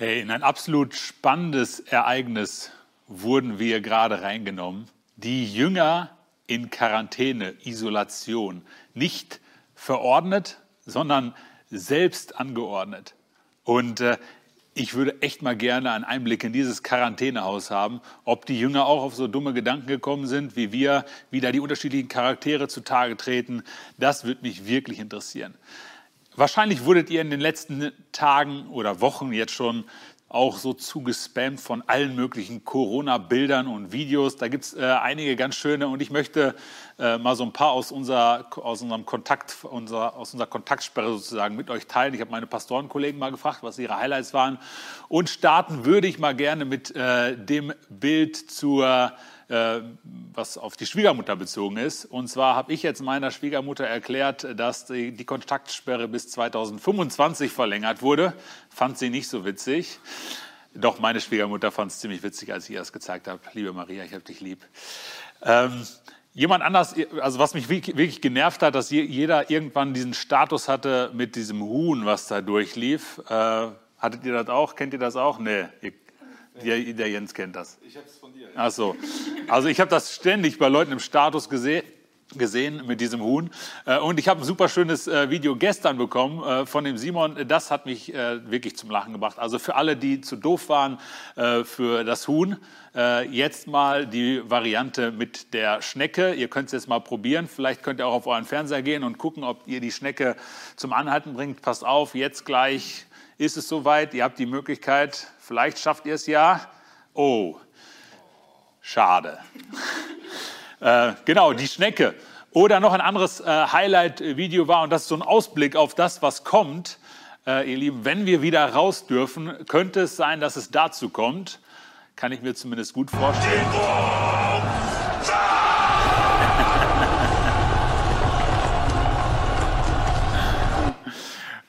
Hey, in ein absolut spannendes Ereignis wurden wir gerade reingenommen. Die Jünger in Quarantäne, Isolation, nicht verordnet, sondern selbst angeordnet. Und äh, ich würde echt mal gerne einen Einblick in dieses Quarantänehaus haben, ob die Jünger auch auf so dumme Gedanken gekommen sind, wie wir, wie da die unterschiedlichen Charaktere zutage treten. Das würde mich wirklich interessieren. Wahrscheinlich wurdet ihr in den letzten Tagen oder Wochen jetzt schon auch so zugespammt von allen möglichen Corona-Bildern und Videos. Da gibt es äh, einige ganz schöne und ich möchte äh, mal so ein paar aus, unser, aus unserem Kontakt, unser, aus unserer Kontaktsperre sozusagen mit euch teilen. Ich habe meine Pastorenkollegen mal gefragt, was ihre Highlights waren. Und starten würde ich mal gerne mit äh, dem Bild zur was auf die Schwiegermutter bezogen ist. Und zwar habe ich jetzt meiner Schwiegermutter erklärt, dass die, die Kontaktsperre bis 2025 verlängert wurde. Fand sie nicht so witzig. Doch meine Schwiegermutter fand es ziemlich witzig, als ich ihr das gezeigt habe. Liebe Maria, ich habe dich lieb. Ähm, jemand anders, also was mich wirklich genervt hat, dass jeder irgendwann diesen Status hatte mit diesem Huhn, was da durchlief. Äh, hattet ihr das auch? Kennt ihr das auch? Nee, ihr der, der Jens kennt das. Ich habe es. Ach so. Also ich habe das ständig bei Leuten im Status gesehen gesehen mit diesem Huhn. Äh, und ich habe ein super schönes äh, Video gestern bekommen äh, von dem Simon. Das hat mich wirklich zum Lachen gebracht. Also für alle, die zu doof waren für das Huhn, jetzt mal die Variante mit der Schnecke. Ihr könnt es jetzt mal probieren. Vielleicht könnt ihr auch auf euren Fernseher gehen und gucken, ob ihr die Schnecke zum Anhalten bringt. Passt auf, jetzt gleich ist es soweit. Ihr habt die Möglichkeit, Vielleicht schafft ihr es ja. Oh, schade. äh, genau, die Schnecke. Oder noch ein anderes äh, Highlight-Video war, und das ist so ein Ausblick auf das, was kommt. Äh, ihr Lieben, wenn wir wieder raus dürfen, könnte es sein, dass es dazu kommt. Kann ich mir zumindest gut vorstellen.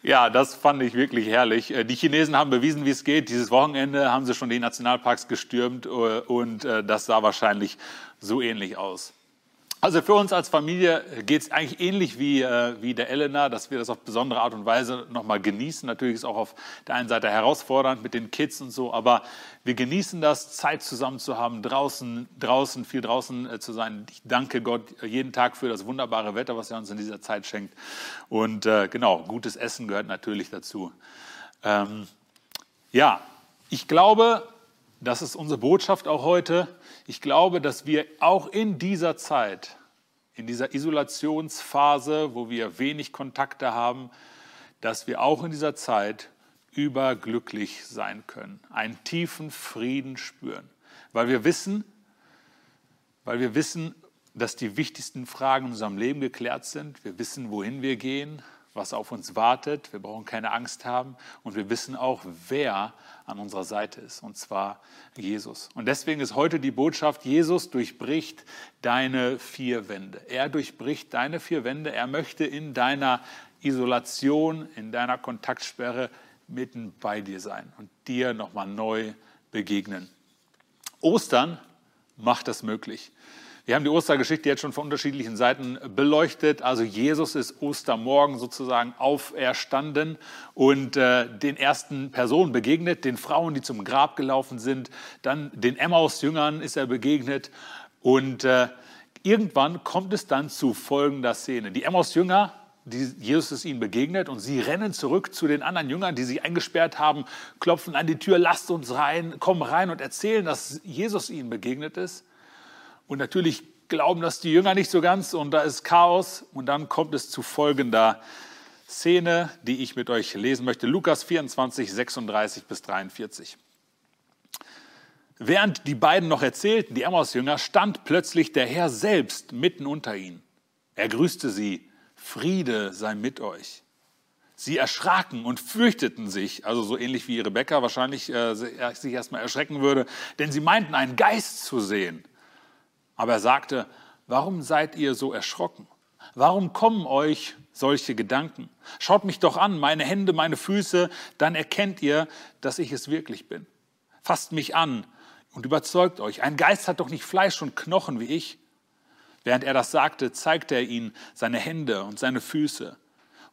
Ja, das fand ich wirklich herrlich. Äh, die Chinesen haben bewiesen, wie es geht. Dieses Wochenende haben sie schon die Nationalparks gestürmt äh, und äh, das sah wahrscheinlich so ähnlich aus. Also für uns als Familie geht es eigentlich ähnlich wie, äh, wie der Elena, dass wir das auf besondere Art und Weise nochmal genießen. Natürlich ist es auch auf der einen Seite herausfordernd mit den Kids und so, aber wir genießen das, Zeit zusammen zu haben, draußen, draußen, viel draußen äh, zu sein. Ich danke Gott jeden Tag für das wunderbare Wetter, was er uns in dieser Zeit schenkt. Und äh, genau, gutes Essen gehört natürlich dazu. Ähm, ja, ich glaube, das ist unsere Botschaft auch heute. Ich glaube, dass wir auch in dieser Zeit, in dieser Isolationsphase, wo wir wenig Kontakte haben, dass wir auch in dieser Zeit überglücklich sein können, einen tiefen Frieden spüren, weil wir wissen, weil wir wissen, dass die wichtigsten Fragen in unserem Leben geklärt sind. Wir wissen, wohin wir gehen, was auf uns wartet. Wir brauchen keine Angst haben und wir wissen auch, wer an unserer Seite ist, und zwar Jesus. Und deswegen ist heute die Botschaft, Jesus durchbricht deine vier Wände. Er durchbricht deine vier Wände. Er möchte in deiner Isolation, in deiner Kontaktsperre mitten bei dir sein und dir nochmal neu begegnen. Ostern macht das möglich. Wir haben die Ostergeschichte jetzt schon von unterschiedlichen Seiten beleuchtet. Also Jesus ist Ostermorgen sozusagen auferstanden und äh, den ersten Personen begegnet, den Frauen, die zum Grab gelaufen sind. Dann den Emmaus-Jüngern ist er begegnet und äh, irgendwann kommt es dann zu folgender Szene. Die Emmaus-Jünger Jesus ist ihnen begegnet und sie rennen zurück zu den anderen Jüngern, die sich eingesperrt haben, klopfen an die Tür, lasst uns rein, kommen rein und erzählen, dass Jesus ihnen begegnet ist. Und natürlich glauben das die Jünger nicht so ganz und da ist Chaos. Und dann kommt es zu folgender Szene, die ich mit euch lesen möchte. Lukas 24, 36 bis 43. Während die beiden noch erzählten, die Emmaus-Jünger, stand plötzlich der Herr selbst mitten unter ihnen. Er grüßte sie, Friede sei mit euch. Sie erschraken und fürchteten sich, also so ähnlich wie Rebecca wahrscheinlich äh, sich erstmal erschrecken würde, denn sie meinten, einen Geist zu sehen. Aber er sagte, warum seid ihr so erschrocken? Warum kommen euch solche Gedanken? Schaut mich doch an, meine Hände, meine Füße, dann erkennt ihr, dass ich es wirklich bin. Fasst mich an und überzeugt euch, ein Geist hat doch nicht Fleisch und Knochen wie ich. Während er das sagte, zeigte er ihnen seine Hände und seine Füße.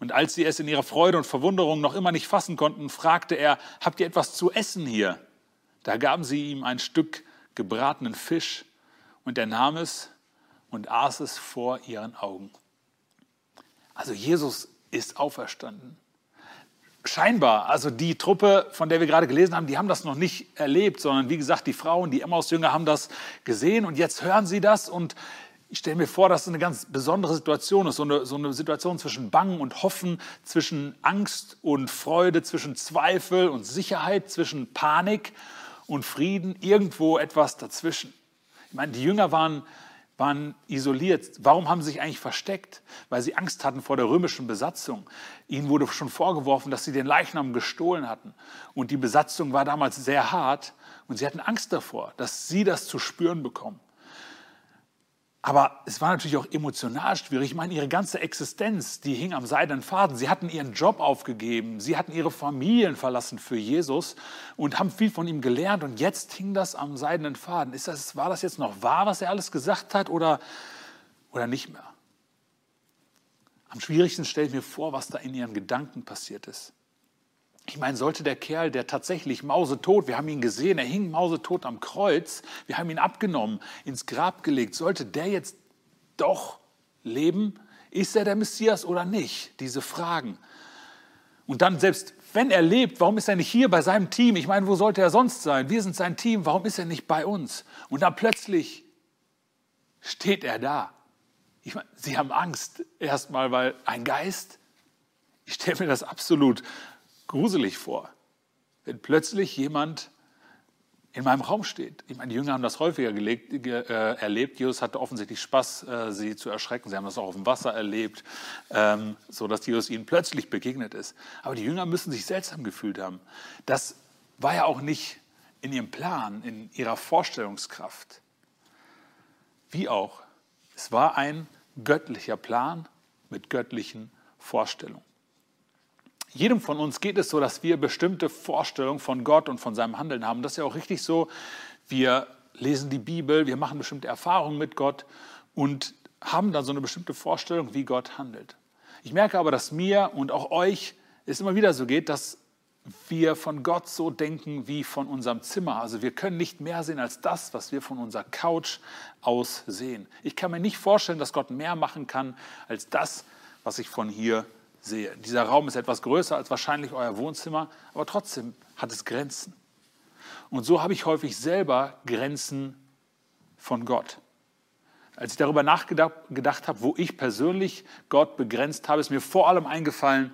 Und als sie es in ihrer Freude und Verwunderung noch immer nicht fassen konnten, fragte er, habt ihr etwas zu essen hier? Da gaben sie ihm ein Stück gebratenen Fisch und er nahm es und aß es vor ihren Augen. Also Jesus ist auferstanden. Scheinbar, also die Truppe, von der wir gerade gelesen haben, die haben das noch nicht erlebt, sondern wie gesagt, die Frauen, die Emmaus-Jünger haben das gesehen und jetzt hören sie das und ich stelle mir vor, dass es eine ganz besondere Situation ist, so eine, so eine Situation zwischen Bangen und Hoffen, zwischen Angst und Freude, zwischen Zweifel und Sicherheit, zwischen Panik und Frieden, irgendwo etwas dazwischen. Ich meine, die Jünger waren waren isoliert. Warum haben sie sich eigentlich versteckt? Weil sie Angst hatten vor der römischen Besatzung. Ihnen wurde schon vorgeworfen, dass sie den Leichnam gestohlen hatten. Und die Besatzung war damals sehr hart und sie hatten Angst davor, dass sie das zu spüren bekommen. Aber es war natürlich auch emotional schwierig. Ich meine, ihre ganze Existenz, die hing am seidenen Faden. Sie hatten ihren Job aufgegeben, sie hatten ihre Familien verlassen für Jesus und haben viel von ihm gelernt. Und jetzt hing das am seidenen Faden. Ist das, war das jetzt noch wahr, was er alles gesagt hat oder, oder nicht mehr? Am schwierigsten stelle ich mir vor, was da in ihren Gedanken passiert ist. Ich meine, sollte der Kerl, der tatsächlich mausetot, wir haben ihn gesehen, er hing mausetot am Kreuz, wir haben ihn abgenommen, ins Grab gelegt, sollte der jetzt doch leben? Ist er der Messias oder nicht? Diese Fragen. Und dann selbst wenn er lebt, warum ist er nicht hier bei seinem Team? Ich meine, wo sollte er sonst sein? Wir sind sein Team, warum ist er nicht bei uns? Und dann plötzlich steht er da. Ich meine, sie haben Angst erstmal, weil ein Geist, ich stelle mir das absolut gruselig vor, wenn plötzlich jemand in meinem Raum steht. Ich meine, die Jünger haben das häufiger gelegt, äh, erlebt. Jesus hatte offensichtlich Spaß, äh, sie zu erschrecken. Sie haben das auch auf dem Wasser erlebt, ähm, so dass Jesus ihnen plötzlich begegnet ist. Aber die Jünger müssen sich seltsam gefühlt haben. Das war ja auch nicht in ihrem Plan, in ihrer Vorstellungskraft. Wie auch. Es war ein göttlicher Plan mit göttlichen Vorstellungen. Jedem von uns geht es so, dass wir bestimmte Vorstellungen von Gott und von seinem Handeln haben. Das ist ja auch richtig so. Wir lesen die Bibel, wir machen bestimmte Erfahrungen mit Gott und haben dann so eine bestimmte Vorstellung, wie Gott handelt. Ich merke aber, dass mir und auch euch es immer wieder so geht, dass wir von Gott so denken wie von unserem Zimmer. Also wir können nicht mehr sehen als das, was wir von unserer Couch aus sehen. Ich kann mir nicht vorstellen, dass Gott mehr machen kann als das, was ich von hier sehe. Dieser Raum ist etwas größer als wahrscheinlich euer Wohnzimmer, aber trotzdem hat es Grenzen. Und so habe ich häufig selber Grenzen von Gott. Als ich darüber nachgedacht habe, wo ich persönlich Gott begrenzt habe, ist mir vor allem eingefallen,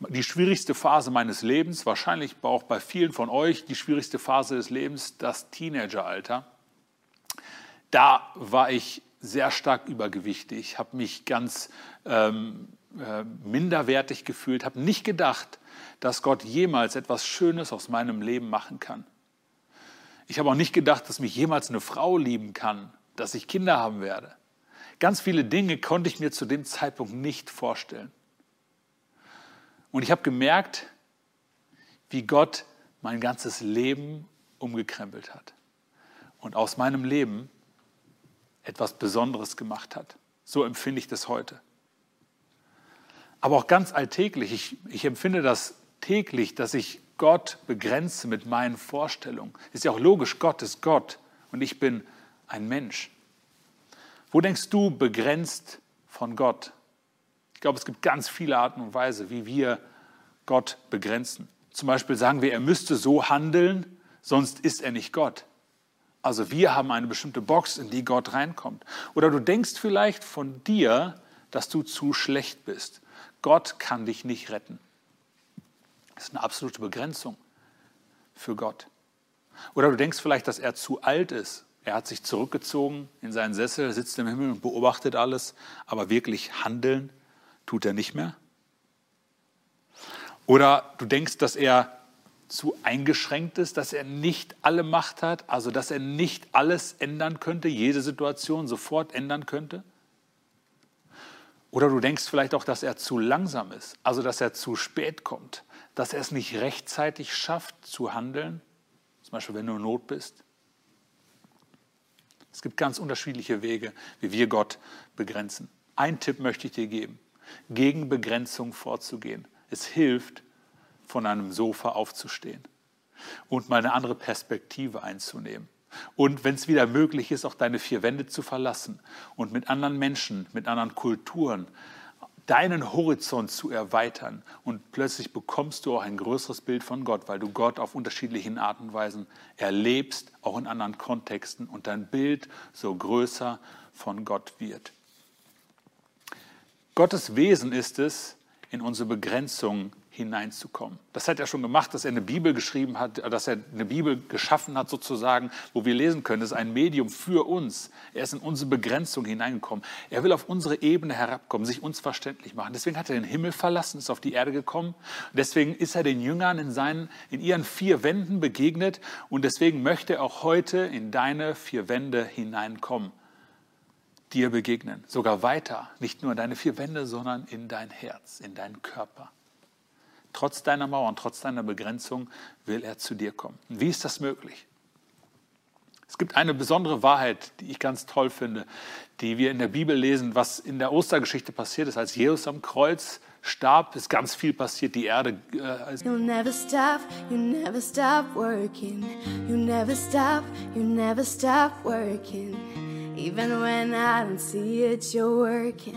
die schwierigste Phase meines Lebens, wahrscheinlich auch bei vielen von euch die schwierigste Phase des Lebens, das Teenageralter. Da war ich sehr stark übergewichtig, habe mich ganz ähm, äh, minderwertig gefühlt, habe nicht gedacht, dass Gott jemals etwas Schönes aus meinem Leben machen kann. Ich habe auch nicht gedacht, dass mich jemals eine Frau lieben kann, dass ich Kinder haben werde. Ganz viele Dinge konnte ich mir zu dem Zeitpunkt nicht vorstellen. Und ich habe gemerkt, wie Gott mein ganzes Leben umgekrempelt hat und aus meinem Leben etwas Besonderes gemacht hat. So empfinde ich das heute aber auch ganz alltäglich. Ich, ich empfinde das täglich, dass ich Gott begrenze mit meinen Vorstellungen. Ist ja auch logisch, Gott ist Gott und ich bin ein Mensch. Wo denkst du begrenzt von Gott? Ich glaube, es gibt ganz viele Arten und Weisen, wie wir Gott begrenzen. Zum Beispiel sagen wir, er müsste so handeln, sonst ist er nicht Gott. Also wir haben eine bestimmte Box, in die Gott reinkommt. Oder du denkst vielleicht von dir, dass du zu schlecht bist Gott kann dich nicht retten. Das ist eine absolute Begrenzung für Gott. Oder du denkst vielleicht, dass er zu alt ist. Er hat sich zurückgezogen in seinen Sessel, sitzt im Himmel und beobachtet alles, aber wirklich handeln tut er nicht mehr. Oder du denkst, dass er zu eingeschränkt ist, dass er nicht alle Macht hat, also dass er nicht alles ändern könnte, jede Situation sofort ändern könnte. Oder du denkst vielleicht auch, dass er zu langsam ist, also dass er zu spät kommt, dass er es nicht rechtzeitig schafft zu handeln, zum Beispiel wenn du in Not bist. Es gibt ganz unterschiedliche Wege, wie wir Gott begrenzen. Ein Tipp möchte ich dir geben. gegen Begrenzung vorzugehen. Es hilft, von einem Sofa aufzustehen und mal eine andere Perspektive einzunehmen. Und wenn es wieder möglich ist, auch deine vier Wände zu verlassen und mit anderen Menschen, mit anderen Kulturen deinen Horizont zu erweitern. Und plötzlich bekommst du auch ein größeres Bild von Gott, weil du Gott auf unterschiedlichen Arten und Weisen erlebst, auch in anderen Kontexten, und dein Bild so größer von Gott wird. Gottes Wesen ist es, in unsere Begrenzung hineinzukommen. Das hat er schon gemacht, dass er eine Bibel geschrieben hat, dass er eine Bibel geschaffen hat sozusagen, wo wir lesen können. Das ist ein Medium für uns. Er ist in unsere Begrenzung hineingekommen. Er will auf unsere Ebene herabkommen, sich uns verständlich machen. Deswegen hat er den Himmel verlassen, ist auf die Erde gekommen. Deswegen ist er den Jüngern in, seinen, in ihren vier Wänden begegnet. Und deswegen möchte er auch heute in deine vier Wände hineinkommen dir begegnen. Sogar weiter, nicht nur in deine vier Wände, sondern in dein Herz, in deinen Körper. Trotz deiner Mauern, trotz deiner Begrenzung will er zu dir kommen. Wie ist das möglich? Es gibt eine besondere Wahrheit, die ich ganz toll finde, die wir in der Bibel lesen, was in der Ostergeschichte passiert ist, als Jesus am Kreuz starb, ist ganz viel passiert. Die Erde. Äh, you'll never stop, you never stop working. You never stop, you never stop working. Even when I don't see it, you're working.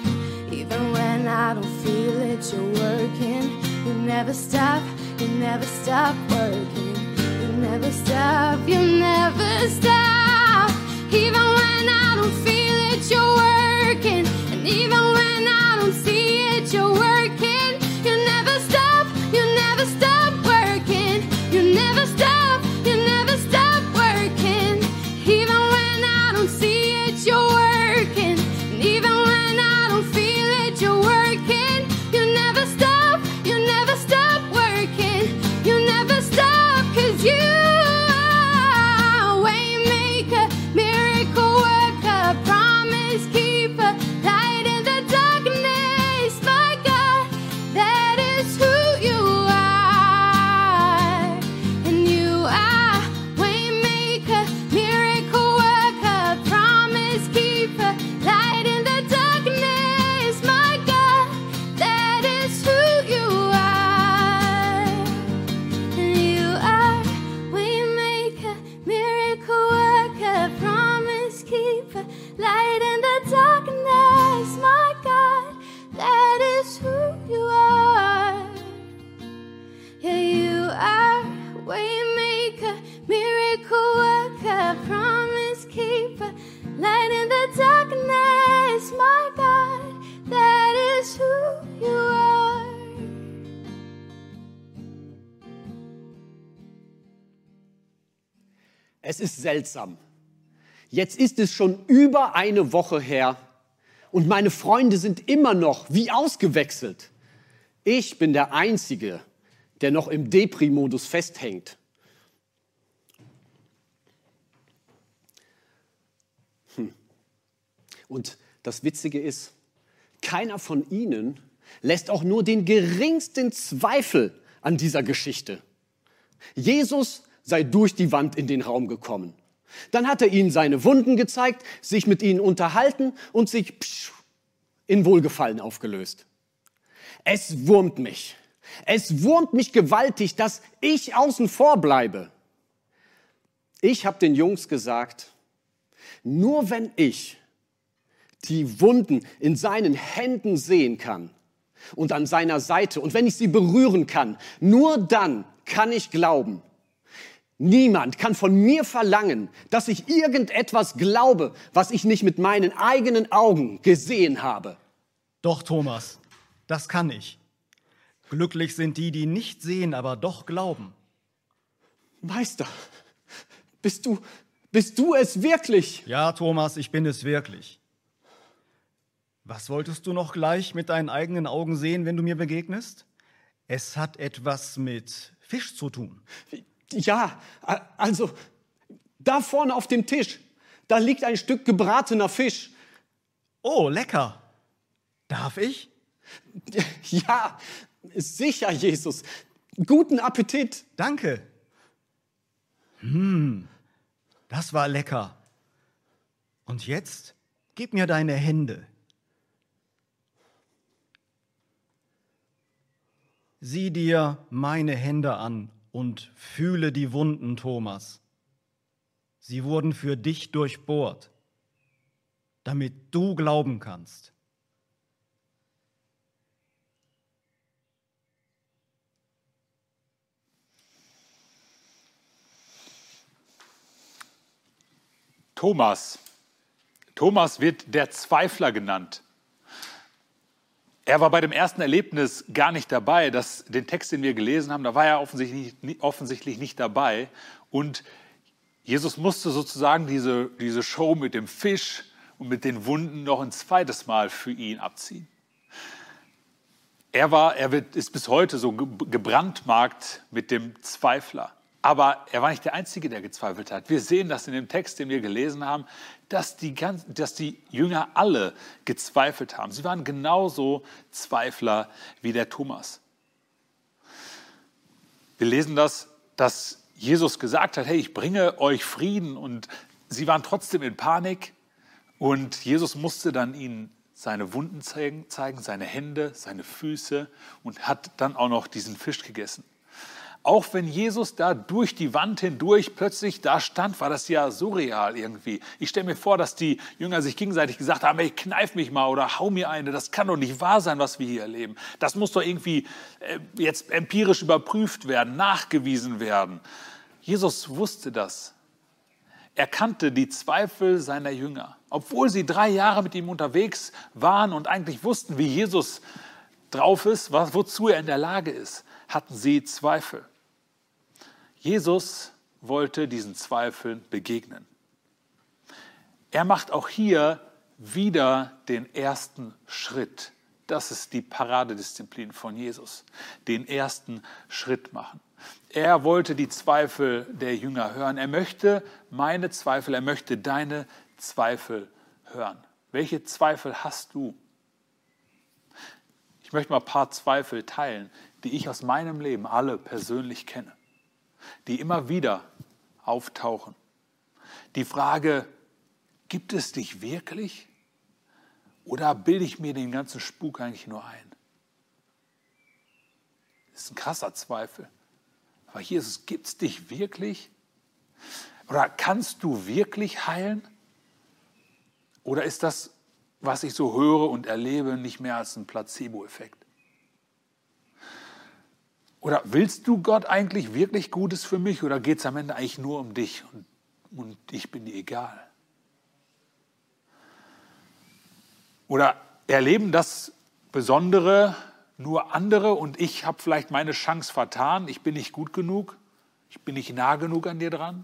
Even when I don't feel it, you're working. You never stop, you never stop working. You never stop, you never stop. Even when I don't feel it, you're working. Seltsam. Jetzt ist es schon über eine Woche her und meine Freunde sind immer noch wie ausgewechselt. Ich bin der Einzige, der noch im Depri-Modus festhängt. Hm. Und das Witzige ist, keiner von ihnen lässt auch nur den geringsten Zweifel an dieser Geschichte. Jesus sei durch die Wand in den Raum gekommen. Dann hat er ihnen seine Wunden gezeigt, sich mit ihnen unterhalten und sich in Wohlgefallen aufgelöst. Es wurmt mich. Es wurmt mich gewaltig, dass ich außen vor bleibe. Ich habe den Jungs gesagt, nur wenn ich die Wunden in seinen Händen sehen kann und an seiner Seite und wenn ich sie berühren kann, nur dann kann ich glauben. Niemand kann von mir verlangen, dass ich irgendetwas glaube, was ich nicht mit meinen eigenen Augen gesehen habe. Doch, Thomas, das kann ich. Glücklich sind die, die nicht sehen, aber doch glauben. Meister, bist du, bist du es wirklich? Ja, Thomas, ich bin es wirklich. Was wolltest du noch gleich mit deinen eigenen Augen sehen, wenn du mir begegnest? Es hat etwas mit Fisch zu tun. Ja, also da vorne auf dem Tisch, da liegt ein Stück gebratener Fisch. Oh, lecker. Darf ich? Ja, sicher, Jesus. Guten Appetit. Danke. Hm, das war lecker. Und jetzt gib mir deine Hände. Sieh dir meine Hände an und fühle die Wunden, Thomas. Sie wurden für dich durchbohrt, damit du glauben kannst. Thomas. Thomas wird der Zweifler genannt. Er war bei dem ersten Erlebnis gar nicht dabei. Das, den Text, den wir gelesen haben, da war er offensichtlich, nicht- offensichtlich nicht dabei. Und Jesus musste sozusagen diese, diese Show mit dem Fisch und mit den Wunden noch ein zweites Mal für ihn abziehen. Er, war, er wird, ist bis heute so ge- gebrandmarkt mit dem Zweifler. Aber er war nicht der Einzige, der gezweifelt hat. Wir sehen das in dem Text, den wir gelesen haben, dass die, ganz, dass die Jünger alle gezweifelt haben. Sie waren genauso Zweifler wie der Thomas. Wir lesen das, dass Jesus gesagt hat, hey, ich bringe euch Frieden und sie waren trotzdem in Panik und Jesus musste dann ihnen seine Wunden zeigen, zeigen, seine Hände, seine Füße und hat dann auch noch diesen Fisch gegessen. Auch wenn Jesus da durch die Wand hindurch plötzlich da stand, war das ja surreal irgendwie. Ich stelle mir vor, dass die Jünger sich gegenseitig gesagt haben, hey, kneif mich mal oder hau mir eine. Das kann doch nicht wahr sein, was wir hier erleben. Das muss doch irgendwie äh, jetzt empirisch überprüft werden, nachgewiesen werden. Jesus wusste das. Er kannte die Zweifel seiner Jünger. Obwohl sie drei Jahre mit ihm unterwegs waren und eigentlich wussten, wie Jesus drauf ist, wozu er in der Lage ist, hatten sie Zweifel. Jesus wollte diesen Zweifeln begegnen. Er macht auch hier wieder den ersten Schritt. Das ist die Paradedisziplin von Jesus. Den ersten Schritt machen. Er wollte die Zweifel der Jünger hören. Er möchte meine Zweifel, er möchte deine Zweifel hören. Welche Zweifel hast du? Ich möchte mal ein paar Zweifel teilen, die ich aus meinem Leben alle persönlich kenne, die immer wieder auftauchen. Die Frage, gibt es dich wirklich? Oder bilde ich mir den ganzen Spuk eigentlich nur ein? Das ist ein krasser Zweifel. Aber Jesus, gibt es dich wirklich? Oder kannst du wirklich heilen? Oder ist das, was ich so höre und erlebe, nicht mehr als ein Placebo-Effekt? Oder willst du Gott eigentlich wirklich Gutes für mich oder geht es am Ende eigentlich nur um dich und, und ich bin dir egal? Oder erleben das Besondere nur andere und ich habe vielleicht meine Chance vertan, ich bin nicht gut genug, ich bin nicht nah genug an dir dran?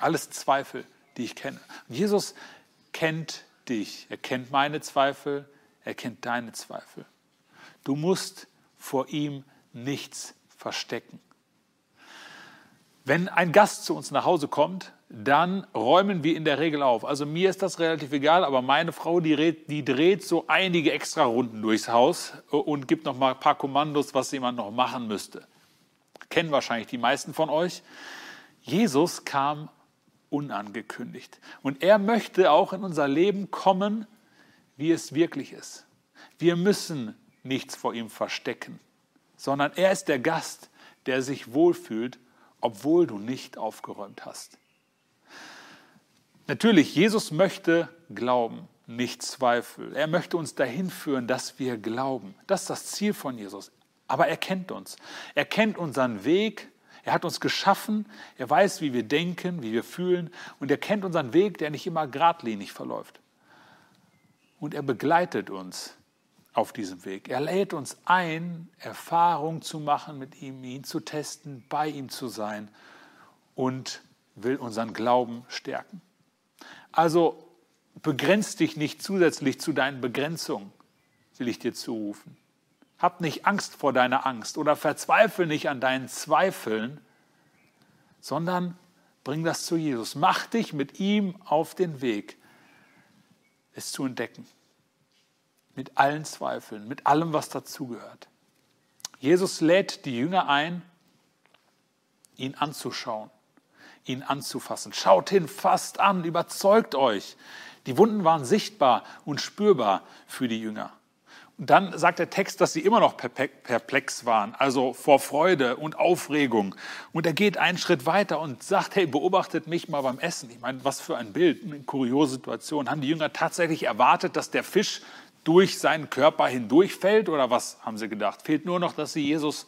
Alles Zweifel, die ich kenne. Und Jesus kennt dich, er kennt meine Zweifel, er kennt deine Zweifel. Du musst vor ihm nichts verstecken. Wenn ein Gast zu uns nach Hause kommt, dann räumen wir in der Regel auf. Also mir ist das relativ egal, aber meine Frau, die dreht, die dreht so einige extra Runden durchs Haus und gibt noch mal ein paar Kommandos, was jemand noch machen müsste. Kennen wahrscheinlich die meisten von euch. Jesus kam unangekündigt und er möchte auch in unser Leben kommen, wie es wirklich ist. Wir müssen nichts vor ihm verstecken, sondern er ist der Gast, der sich wohlfühlt, obwohl du nicht aufgeräumt hast. Natürlich, Jesus möchte glauben, nicht Zweifel. Er möchte uns dahin führen, dass wir glauben. Das ist das Ziel von Jesus. Aber er kennt uns. Er kennt unseren Weg. Er hat uns geschaffen. Er weiß, wie wir denken, wie wir fühlen. Und er kennt unseren Weg, der nicht immer geradlinig verläuft. Und er begleitet uns auf diesem Weg. Er lädt uns ein, Erfahrung zu machen mit ihm, ihn zu testen, bei ihm zu sein und will unseren Glauben stärken. Also begrenz dich nicht zusätzlich zu deinen Begrenzungen, will ich dir zurufen. Hab nicht Angst vor deiner Angst oder verzweifle nicht an deinen Zweifeln, sondern bring das zu Jesus. Mach dich mit ihm auf den Weg, es zu entdecken. Mit allen Zweifeln, mit allem, was dazugehört. Jesus lädt die Jünger ein, ihn anzuschauen, ihn anzufassen. Schaut hin, fasst an, überzeugt euch. Die Wunden waren sichtbar und spürbar für die Jünger. Und dann sagt der Text, dass sie immer noch perplex waren, also vor Freude und Aufregung. Und er geht einen Schritt weiter und sagt, hey, beobachtet mich mal beim Essen. Ich meine, was für ein Bild, eine kuriose Situation. Haben die Jünger tatsächlich erwartet, dass der Fisch durch seinen Körper hindurchfällt oder was haben sie gedacht? Fehlt nur noch, dass sie Jesus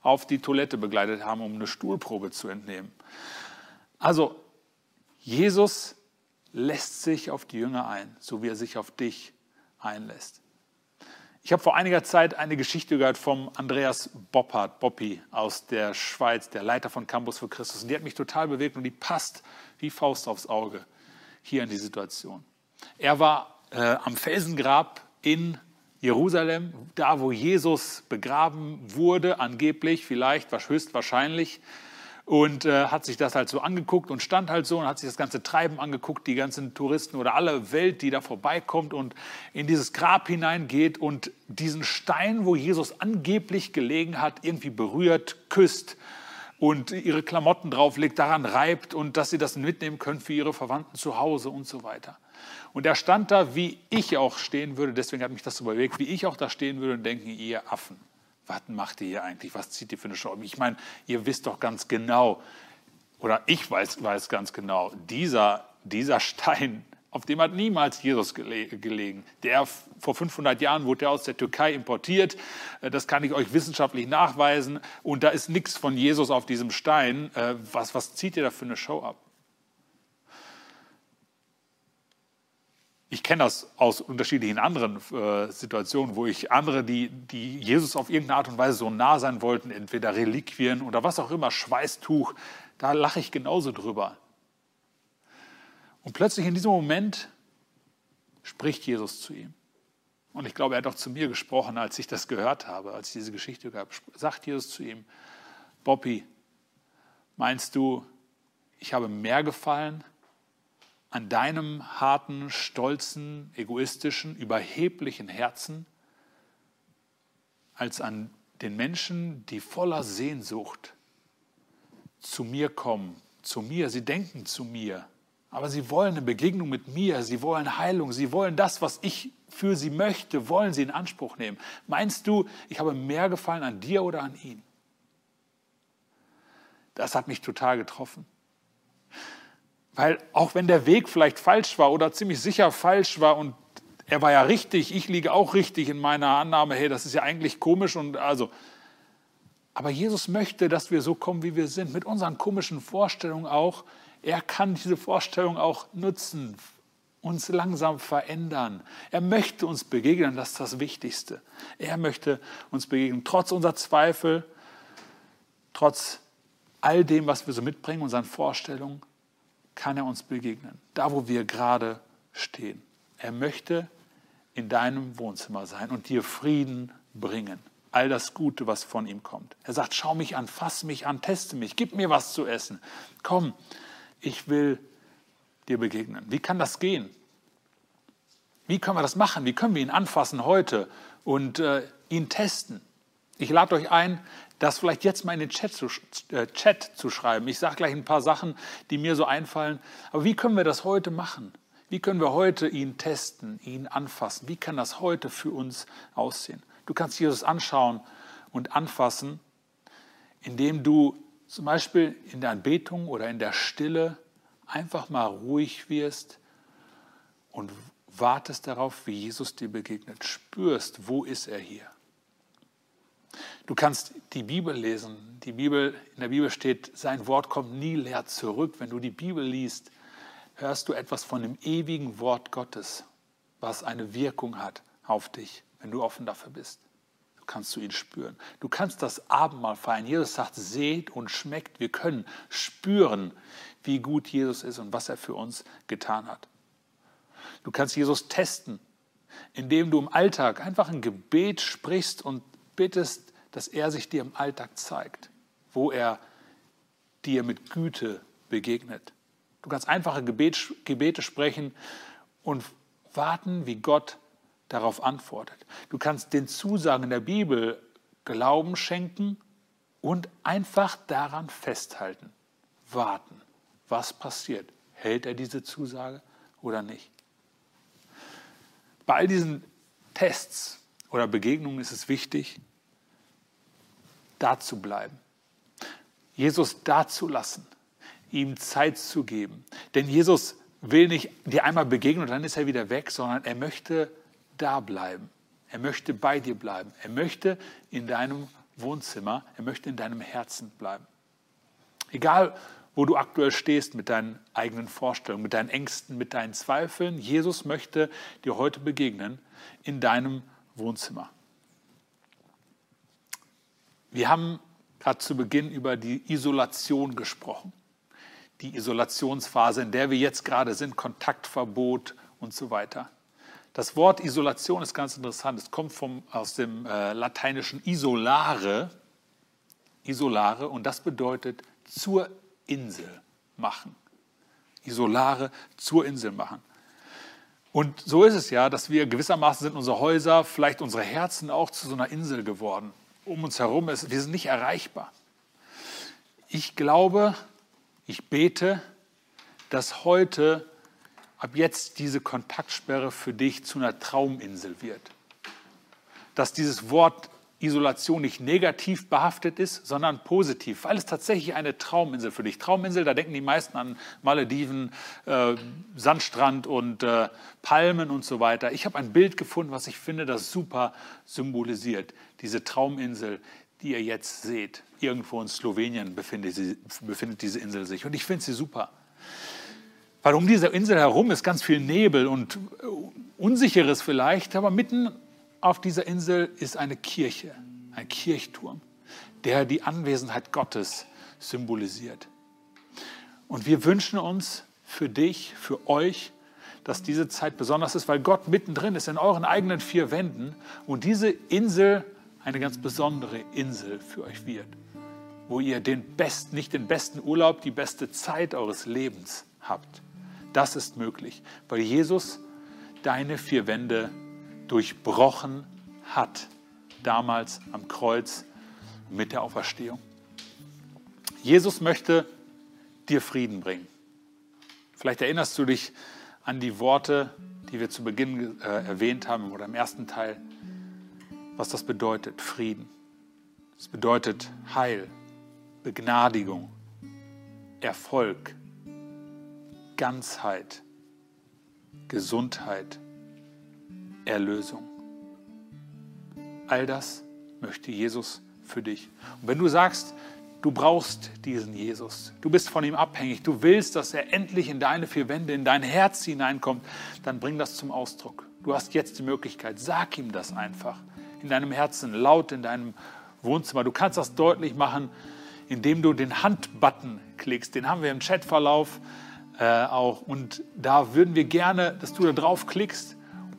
auf die Toilette begleitet haben, um eine Stuhlprobe zu entnehmen. Also Jesus lässt sich auf die Jünger ein, so wie er sich auf dich einlässt. Ich habe vor einiger Zeit eine Geschichte gehört vom Andreas Boppard, Boppi aus der Schweiz, der Leiter von Campus für Christus. Und die hat mich total bewegt und die passt wie Faust aufs Auge hier in die Situation. Er war äh, am Felsengrab in Jerusalem, da wo Jesus begraben wurde, angeblich, vielleicht, höchstwahrscheinlich und äh, hat sich das halt so angeguckt und stand halt so und hat sich das ganze Treiben angeguckt, die ganzen Touristen oder alle Welt, die da vorbeikommt und in dieses Grab hineingeht und diesen Stein, wo Jesus angeblich gelegen hat, irgendwie berührt, küsst und ihre Klamotten drauflegt, daran reibt und dass sie das mitnehmen können für ihre Verwandten zu Hause und so weiter. Und er stand da, wie ich auch stehen würde, deswegen hat mich das so überlegt, wie ich auch da stehen würde und denken, ihr Affen was macht ihr hier eigentlich? Was zieht ihr für eine Show? Ich meine, ihr wisst doch ganz genau, oder ich weiß, weiß ganz genau, dieser, dieser Stein, auf dem hat niemals Jesus gelegen. Der vor 500 Jahren wurde der aus der Türkei importiert. Äh, das kann ich euch wissenschaftlich nachweisen. Und da ist nichts von Jesus auf diesem Stein. Äh, was, was zieht ihr da für eine Show ab? Ich kenne das aus unterschiedlichen anderen äh, Situationen, wo ich andere, die, die Jesus auf irgendeine Art und Weise so nah sein wollten, entweder Reliquien oder was auch immer, Schweißtuch, da lache ich genauso drüber. Und plötzlich in diesem Moment spricht Jesus zu ihm. Und ich glaube, er hat auch zu mir gesprochen, als ich das gehört habe, als ich diese Geschichte gab. Sagt Jesus zu ihm, Bobby, meinst du, ich habe mehr gefallen an deinem harten, stolzen, egoistischen, überheblichen Herzen als an den Menschen, die voller Sehnsucht zu mir kommen, zu mir, sie denken zu mir, aber sie wollen eine Begegnung mit mir, sie wollen Heilung, sie wollen das, was ich für sie möchte, wollen sie in Anspruch nehmen. Meinst du, ich habe mehr gefallen an dir oder an ihm? Das hat mich total getroffen. Weil auch wenn der Weg vielleicht falsch war oder ziemlich sicher falsch war und er war ja richtig, ich liege auch richtig in meiner Annahme, hey, das ist ja eigentlich komisch und also. Aber Jesus möchte, dass wir so kommen, wie wir sind, mit unseren komischen Vorstellungen auch. Er kann diese Vorstellung auch nutzen, uns langsam verändern. Er möchte uns begegnen, das ist das Wichtigste. Er möchte uns begegnen, trotz unserer Zweifel, trotz all dem, was wir so mitbringen, unseren Vorstellungen kann er uns begegnen, da wo wir gerade stehen. Er möchte in deinem Wohnzimmer sein und dir Frieden bringen. All das Gute, was von ihm kommt. Er sagt, schau mich an, fass mich an, teste mich, gib mir was zu essen. Komm, ich will dir begegnen. Wie kann das gehen? Wie können wir das machen? Wie können wir ihn anfassen heute und äh, ihn testen? Ich lade euch ein, das vielleicht jetzt mal in den Chat zu, äh, Chat zu schreiben. Ich sage gleich ein paar Sachen, die mir so einfallen. Aber wie können wir das heute machen? Wie können wir heute ihn testen, ihn anfassen? Wie kann das heute für uns aussehen? Du kannst Jesus anschauen und anfassen, indem du zum Beispiel in der Anbetung oder in der Stille einfach mal ruhig wirst und wartest darauf, wie Jesus dir begegnet. Spürst, wo ist er hier? Du kannst die Bibel lesen. Die Bibel, in der Bibel steht, sein Wort kommt nie leer zurück. Wenn du die Bibel liest, hörst du etwas von dem ewigen Wort Gottes, was eine Wirkung hat auf dich, wenn du offen dafür bist. Kannst du ihn spüren. Du kannst das Abendmahl feiern. Jesus sagt, seht und schmeckt. Wir können spüren, wie gut Jesus ist und was er für uns getan hat. Du kannst Jesus testen, indem du im Alltag einfach ein Gebet sprichst und bittest, dass er sich dir im Alltag zeigt, wo er dir mit Güte begegnet. Du kannst einfache Gebet, Gebete sprechen und warten, wie Gott darauf antwortet. Du kannst den Zusagen der Bibel Glauben schenken und einfach daran festhalten, warten, was passiert. Hält er diese Zusage oder nicht? Bei all diesen Tests oder Begegnungen ist es wichtig, da zu bleiben. Jesus da zu lassen, ihm Zeit zu geben. Denn Jesus will nicht dir einmal begegnen und dann ist er wieder weg, sondern er möchte da bleiben. Er möchte bei dir bleiben. Er möchte in deinem Wohnzimmer, er möchte in deinem Herzen bleiben. Egal, wo du aktuell stehst mit deinen eigenen Vorstellungen, mit deinen Ängsten, mit deinen Zweifeln, Jesus möchte dir heute begegnen in deinem Wohnzimmer. Wir haben gerade zu Beginn über die Isolation gesprochen. Die Isolationsphase, in der wir jetzt gerade sind, Kontaktverbot und so weiter. Das Wort Isolation ist ganz interessant. Es kommt vom, aus dem äh, lateinischen isolare, isolare und das bedeutet zur Insel machen. Isolare zur Insel machen. Und so ist es ja, dass wir gewissermaßen sind unsere Häuser, vielleicht unsere Herzen auch zu so einer Insel geworden. Um uns herum ist, wir sind nicht erreichbar. Ich glaube, ich bete, dass heute ab jetzt diese Kontaktsperre für dich zu einer Trauminsel wird. Dass dieses Wort Isolation nicht negativ behaftet ist, sondern positiv, weil es tatsächlich eine Trauminsel für dich. Trauminsel, da denken die meisten an Malediven, äh, Sandstrand und äh, Palmen und so weiter. Ich habe ein Bild gefunden, was ich finde, das super symbolisiert. Diese Trauminsel, die ihr jetzt seht. Irgendwo in Slowenien befindet, sie, befindet diese Insel sich. Und ich finde sie super. Weil um diese Insel herum ist ganz viel Nebel und äh, Unsicheres vielleicht, aber mitten auf dieser Insel ist eine Kirche, ein Kirchturm, der die Anwesenheit Gottes symbolisiert. Und wir wünschen uns für dich, für euch, dass diese Zeit besonders ist, weil Gott mittendrin ist in euren eigenen vier Wänden und diese Insel eine ganz besondere Insel für euch wird, wo ihr den besten, nicht den besten Urlaub, die beste Zeit eures Lebens habt. Das ist möglich, weil Jesus deine vier Wände durchbrochen hat, damals am Kreuz mit der Auferstehung. Jesus möchte dir Frieden bringen. Vielleicht erinnerst du dich an die Worte, die wir zu Beginn äh, erwähnt haben oder im ersten Teil, was das bedeutet, Frieden. Es bedeutet Heil, Begnadigung, Erfolg, Ganzheit, Gesundheit, Erlösung. All das möchte Jesus für dich. Und wenn du sagst, du brauchst diesen Jesus, du bist von ihm abhängig, du willst, dass er endlich in deine vier Wände, in dein Herz hineinkommt, dann bring das zum Ausdruck. Du hast jetzt die Möglichkeit, sag ihm das einfach in deinem Herzen, laut in deinem Wohnzimmer. Du kannst das deutlich machen, indem du den Handbutton klickst. Den haben wir im Chatverlauf äh, auch. Und da würden wir gerne, dass du da drauf klickst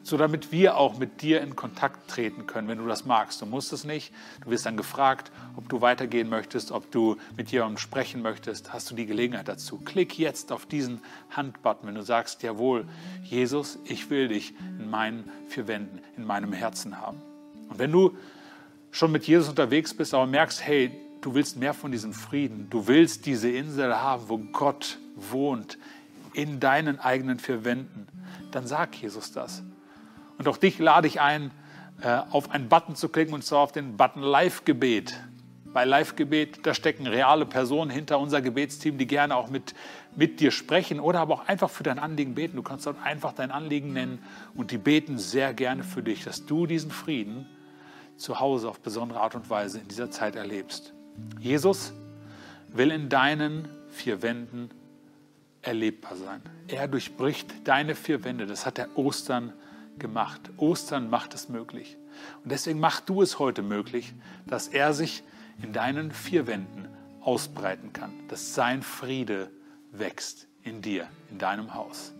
so damit wir auch mit dir in Kontakt treten können, wenn du das magst. Du musst es nicht. Du wirst dann gefragt, ob du weitergehen möchtest, ob du mit jemandem sprechen möchtest. Hast du die Gelegenheit dazu? Klick jetzt auf diesen Handbutton, wenn du sagst, jawohl, Jesus, ich will dich in meinen vier Wänden, in meinem Herzen haben. Und wenn du schon mit Jesus unterwegs bist, aber merkst, hey, du willst mehr von diesem Frieden, du willst diese Insel haben, wo Gott wohnt, in deinen eigenen vier Wänden, dann sag Jesus das. Und auch dich lade ich ein, äh, auf einen Button zu klicken und zwar auf den Button Live-Gebet. Bei Live-Gebet, da stecken reale Personen hinter unser Gebetsteam, die gerne auch mit, mit dir sprechen oder aber auch einfach für dein Anliegen beten. Du kannst dort einfach dein Anliegen nennen und die beten sehr gerne für dich, dass du diesen Frieden zu Hause auf besondere Art und Weise in dieser Zeit erlebst. Jesus will in deinen vier Wänden erlebbar sein. Er durchbricht deine vier Wände. Das hat der Ostern gemacht. Ostern macht es möglich. Und deswegen mach du es heute möglich, dass er sich in deinen vier Wänden ausbreiten kann, dass sein Friede wächst in dir, in deinem Haus.